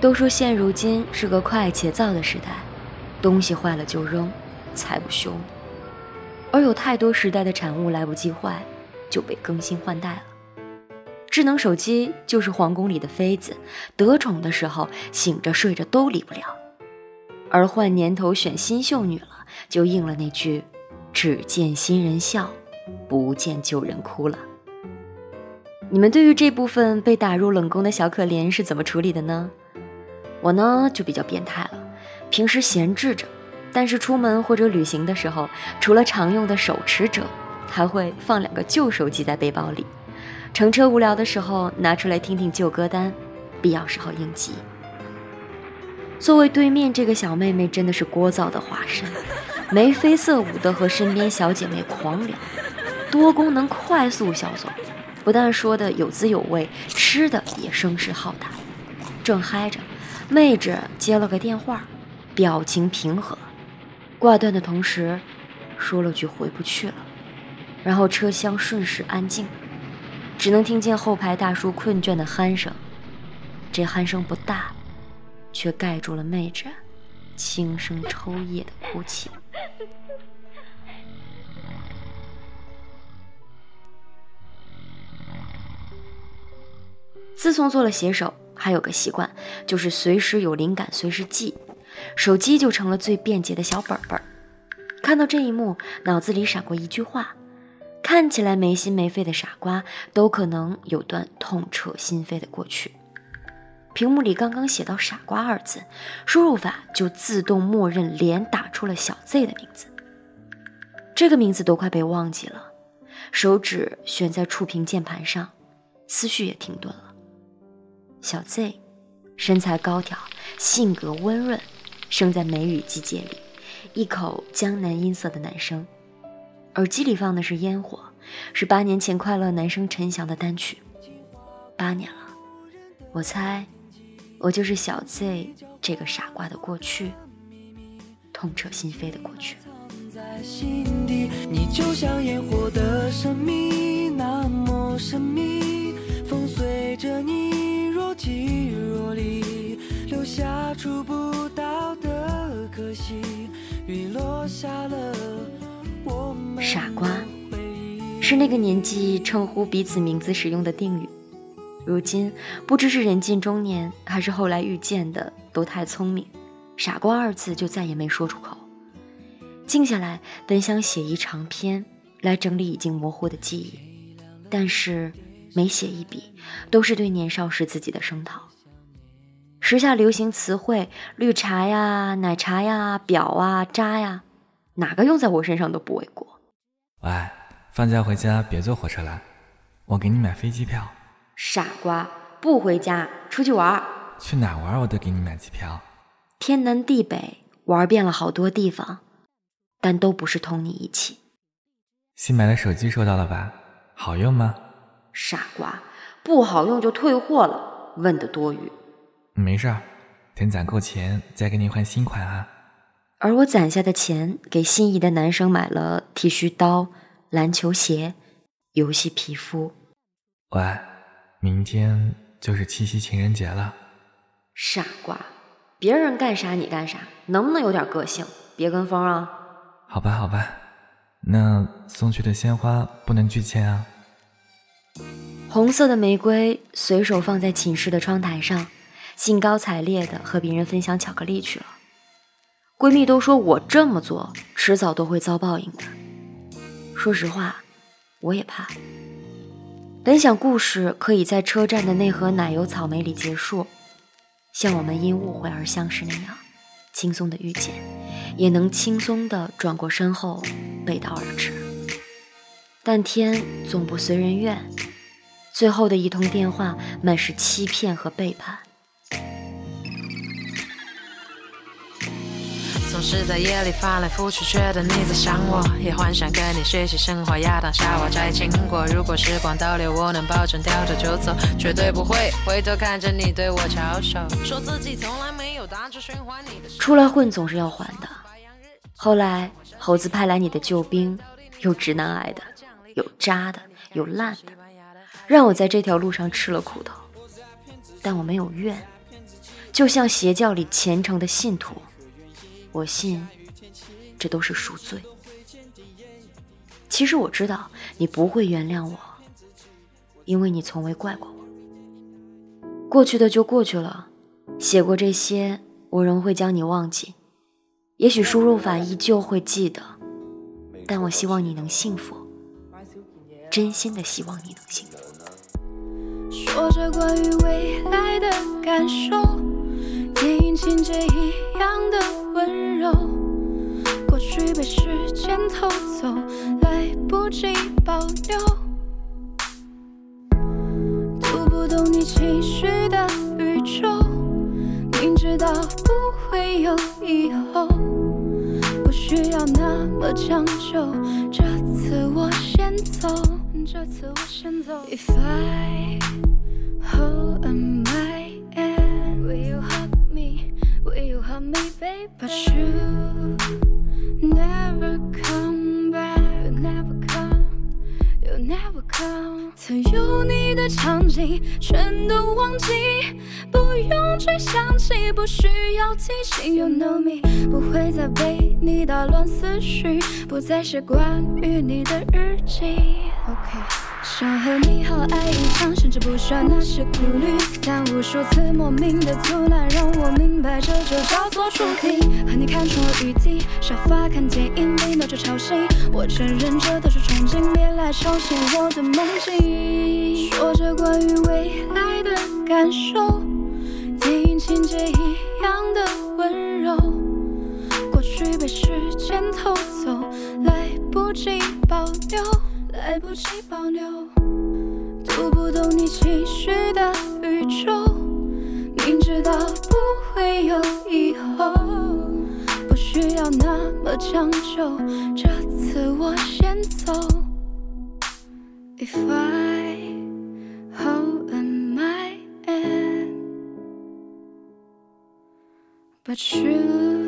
都说现如今是个快且造的时代，东西坏了就扔，才不修。而有太多时代的产物来不及坏，就被更新换代了。智能手机就是皇宫里的妃子，得宠的时候醒着睡着都离不了。而换年头选新秀女了，就应了那句“只见新人笑，不见旧人哭”了。你们对于这部分被打入冷宫的小可怜是怎么处理的呢？我呢就比较变态了，平时闲置着，但是出门或者旅行的时候，除了常用的手持者，还会放两个旧手机在背包里。乘车无聊的时候拿出来听听旧歌单，必要时候应急。作为对面这个小妹妹，真的是聒噪的化身，眉飞色舞的和身边小姐妹狂聊，多功能快速销售，不但说的有滋有味，吃的也声势浩大。正嗨着，妹纸接了个电话，表情平和，挂断的同时说了句回不去了，然后车厢瞬时安静。只能听见后排大叔困倦的鼾声，这鼾声不大，却盖住了妹纸轻声抽噎的哭泣。自从做了写手，还有个习惯，就是随时有灵感随时记，手机就成了最便捷的小本本。看到这一幕，脑子里闪过一句话。看起来没心没肺的傻瓜，都可能有段痛彻心扉的过去。屏幕里刚刚写到“傻瓜”二字，输入法就自动默认连打出了小 Z 的名字。这个名字都快被忘记了，手指悬在触屏键盘上，思绪也停顿了。小 Z，身材高挑，性格温润，生在梅雨季节里，一口江南音色的男生。耳机里放的是烟火，是八年前快乐男生陈翔的单曲。八年了，我猜，我就是小 Z 这个傻瓜的过去，痛彻心扉的过去。你就像烟火的神秘，那么神秘，风随着你若即若离，留下触不到的可惜，雨落下了。傻瓜，是那个年纪称呼彼此名字使用的定语。如今不知是人近中年，还是后来遇见的都太聪明，傻瓜二字就再也没说出口。静下来，本想写一长篇来整理已经模糊的记忆，但是每写一笔，都是对年少时自己的声讨。时下流行词汇，绿茶呀、奶茶呀、表啊、渣呀。哪个用在我身上都不为过。喂，放假回家别坐火车了，我给你买飞机票。傻瓜，不回家，出去玩。去哪玩我都给你买机票。天南地北玩遍了好多地方，但都不是同你一起。新买的手机收到了吧？好用吗？傻瓜，不好用就退货了，问的多余。没事儿，等攒够钱再给你换新款啊。而我攒下的钱，给心仪的男生买了剃须刀、篮球鞋、游戏皮肤。喂，明天就是七夕情人节了。傻瓜，别人干啥你干啥，能不能有点个性？别跟风啊！好吧，好吧，那送去的鲜花不能拒签啊。红色的玫瑰随手放在寝室的窗台上，兴高采烈地和别人分享巧克力去了。闺蜜都说我这么做，迟早都会遭报应的。说实话，我也怕。本想故事可以在车站的那盒奶油草莓里结束，像我们因误会而相识那样，轻松的遇见，也能轻松的转过身后背道而驰。但天总不随人愿，最后的一通电话满是欺骗和背叛。总是在夜里翻来覆去，觉得你在想我，也幻想跟你学习生活，亚当夏娃摘青果。如果时光倒流，我能保证掉头就走，绝对不会回头看着你对我翘首。说自己从来没有循环你的。出来混总是要还的。后来猴子派来你的救兵，有直男癌的，有渣的，有烂的，让我在这条路上吃了苦头，但我没有怨。就像邪教里虔诚的信徒。我信，这都是赎罪。其实我知道你不会原谅我，因为你从未怪过我。过去的就过去了，写过这些，我仍会将你忘记。也许输入法依旧会记得，但我希望你能幸福，真心的希望你能幸福。说着关于未来的感受，电影情节一样的温柔，过去被时间偷走。来不及保留，读不懂你情绪的宇宙，明知道不会有以后，不需要那么将就。这次我先走，这次我先走。If I hold my hand, will you hug me? Will you hug me, baby? But you never come back. Never come，曾有你的场景全都忘记，不用去想起，不需要提醒。You know me，不会再被你打乱思绪，不再写关于你的日记。OK。想和你好爱一场，甚至不需要那些顾虑。但无数次莫名的阻拦，让我明白这就叫做注定。和你看错雨滴，沙发看电影，没闹着吵醒。我承认这都是憧憬，别来吵醒我的梦境。说着关于未来的感受，电影情节一样的温柔。过去被时间偷走，来不及保留。来不及保留，读不懂你情绪的宇宙，明知道不会有以后，不需要那么将就。这次我先走。If I hold my hand, but you.